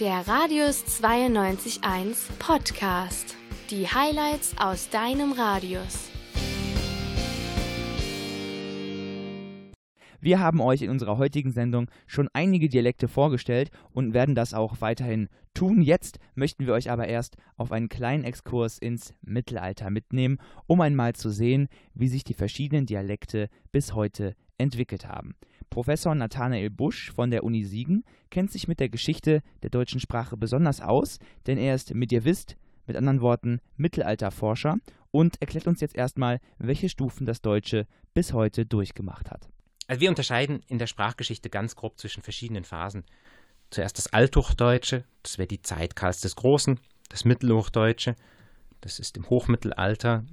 Der Radius 92.1 Podcast. Die Highlights aus deinem Radius. Wir haben euch in unserer heutigen Sendung schon einige Dialekte vorgestellt und werden das auch weiterhin tun. Jetzt möchten wir euch aber erst auf einen kleinen Exkurs ins Mittelalter mitnehmen, um einmal zu sehen, wie sich die verschiedenen Dialekte bis heute entwickelt haben. Professor Nathanael Busch von der Uni Siegen kennt sich mit der Geschichte der deutschen Sprache besonders aus, denn er ist Medievist, mit anderen Worten Mittelalterforscher, und erklärt uns jetzt erstmal, welche Stufen das Deutsche bis heute durchgemacht hat. Also wir unterscheiden in der Sprachgeschichte ganz grob zwischen verschiedenen Phasen. Zuerst das Althochdeutsche, das wäre die Zeit Karls des Großen, das Mittelhochdeutsche, das ist im Hochmittelalter,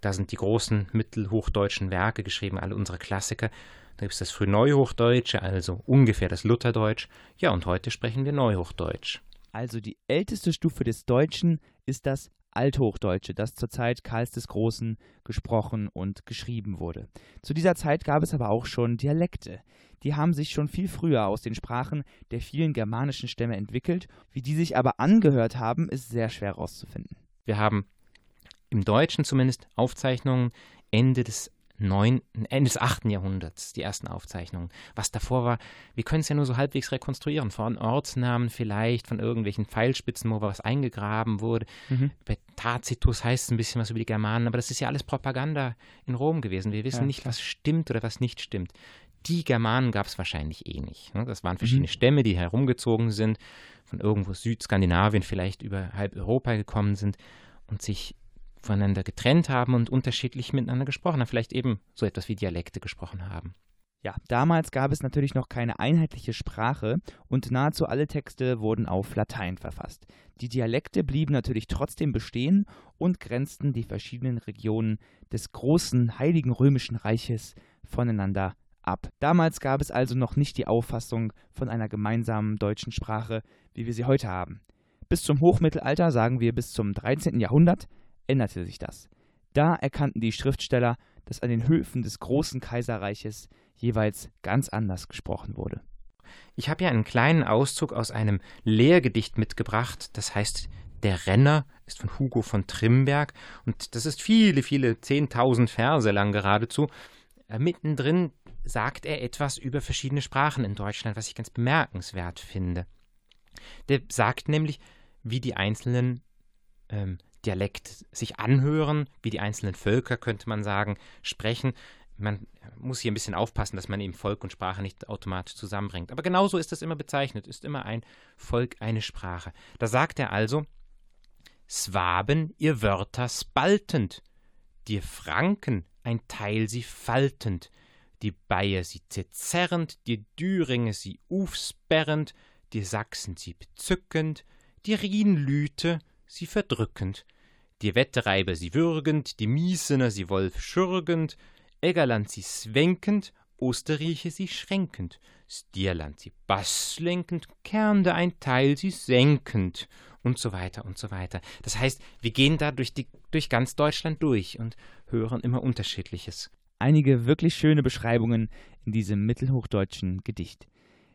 da sind die großen mittelhochdeutschen Werke geschrieben, alle unsere Klassiker. Da gibt es das Frühneuhochdeutsche, also ungefähr das Lutherdeutsch. Ja, und heute sprechen wir Neuhochdeutsch. Also die älteste Stufe des Deutschen ist das Althochdeutsche, das zur Zeit Karls des Großen gesprochen und geschrieben wurde. Zu dieser Zeit gab es aber auch schon Dialekte. Die haben sich schon viel früher aus den Sprachen der vielen germanischen Stämme entwickelt. Wie die sich aber angehört haben, ist sehr schwer herauszufinden. Wir haben im Deutschen zumindest Aufzeichnungen Ende des 9., Ende des 8. Jahrhunderts, die ersten Aufzeichnungen. Was davor war, wir können es ja nur so halbwegs rekonstruieren. Von Ortsnamen vielleicht, von irgendwelchen Pfeilspitzen, wo was eingegraben wurde. Mhm. Bei Tacitus heißt es ein bisschen was über die Germanen, aber das ist ja alles Propaganda in Rom gewesen. Wir wissen ja, nicht, was stimmt oder was nicht stimmt. Die Germanen gab es wahrscheinlich eh nicht. Ne? Das waren verschiedene mhm. Stämme, die herumgezogen sind, von irgendwo Südskandinavien vielleicht über halb Europa gekommen sind und sich voneinander getrennt haben und unterschiedlich miteinander gesprochen haben, vielleicht eben so etwas wie Dialekte gesprochen haben. Ja, damals gab es natürlich noch keine einheitliche Sprache und nahezu alle Texte wurden auf Latein verfasst. Die Dialekte blieben natürlich trotzdem bestehen und grenzten die verschiedenen Regionen des großen Heiligen Römischen Reiches voneinander ab. Damals gab es also noch nicht die Auffassung von einer gemeinsamen deutschen Sprache, wie wir sie heute haben. Bis zum Hochmittelalter, sagen wir bis zum 13. Jahrhundert, änderte sich das. Da erkannten die Schriftsteller, dass an den Höfen des großen Kaiserreiches jeweils ganz anders gesprochen wurde. Ich habe ja einen kleinen Auszug aus einem Lehrgedicht mitgebracht, das heißt Der Renner, ist von Hugo von Trimberg und das ist viele, viele zehntausend Verse lang geradezu. Äh, mittendrin sagt er etwas über verschiedene Sprachen in Deutschland, was ich ganz bemerkenswert finde. Der sagt nämlich, wie die einzelnen ähm, Dialekt sich anhören, wie die einzelnen Völker, könnte man sagen, sprechen. Man muss hier ein bisschen aufpassen, dass man eben Volk und Sprache nicht automatisch zusammenbringt. Aber genauso ist das immer bezeichnet, ist immer ein Volk, eine Sprache. Da sagt er also, Swaben ihr Wörter spaltend, dir Franken ein Teil sie faltend, die Bayer sie zerrend, die Düringe sie ufsperrend, die Sachsen sie bezückend, die Rienlüte sie verdrückend, die Wettereiber sie würgend, die Miesener sie Wolf schürgend, Eggerland sie svenkend, Osterrieche sie schränkend, Stierland sie basslenkend, Kernde ein Teil sie senkend und so weiter und so weiter. Das heißt, wir gehen da durch, die, durch ganz Deutschland durch und hören immer Unterschiedliches. Einige wirklich schöne Beschreibungen in diesem mittelhochdeutschen Gedicht.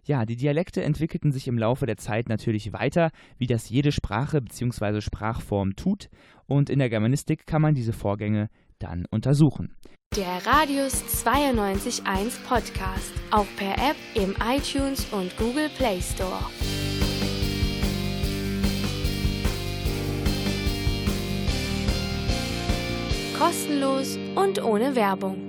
Ja, die Dialekte entwickelten sich im Laufe der Zeit natürlich weiter, wie das jede Sprache bzw. Sprachform tut, und in der Germanistik kann man diese Vorgänge dann untersuchen. Der Radius 92.1 Podcast, auch per App im iTunes und Google Play Store. Kostenlos und ohne Werbung.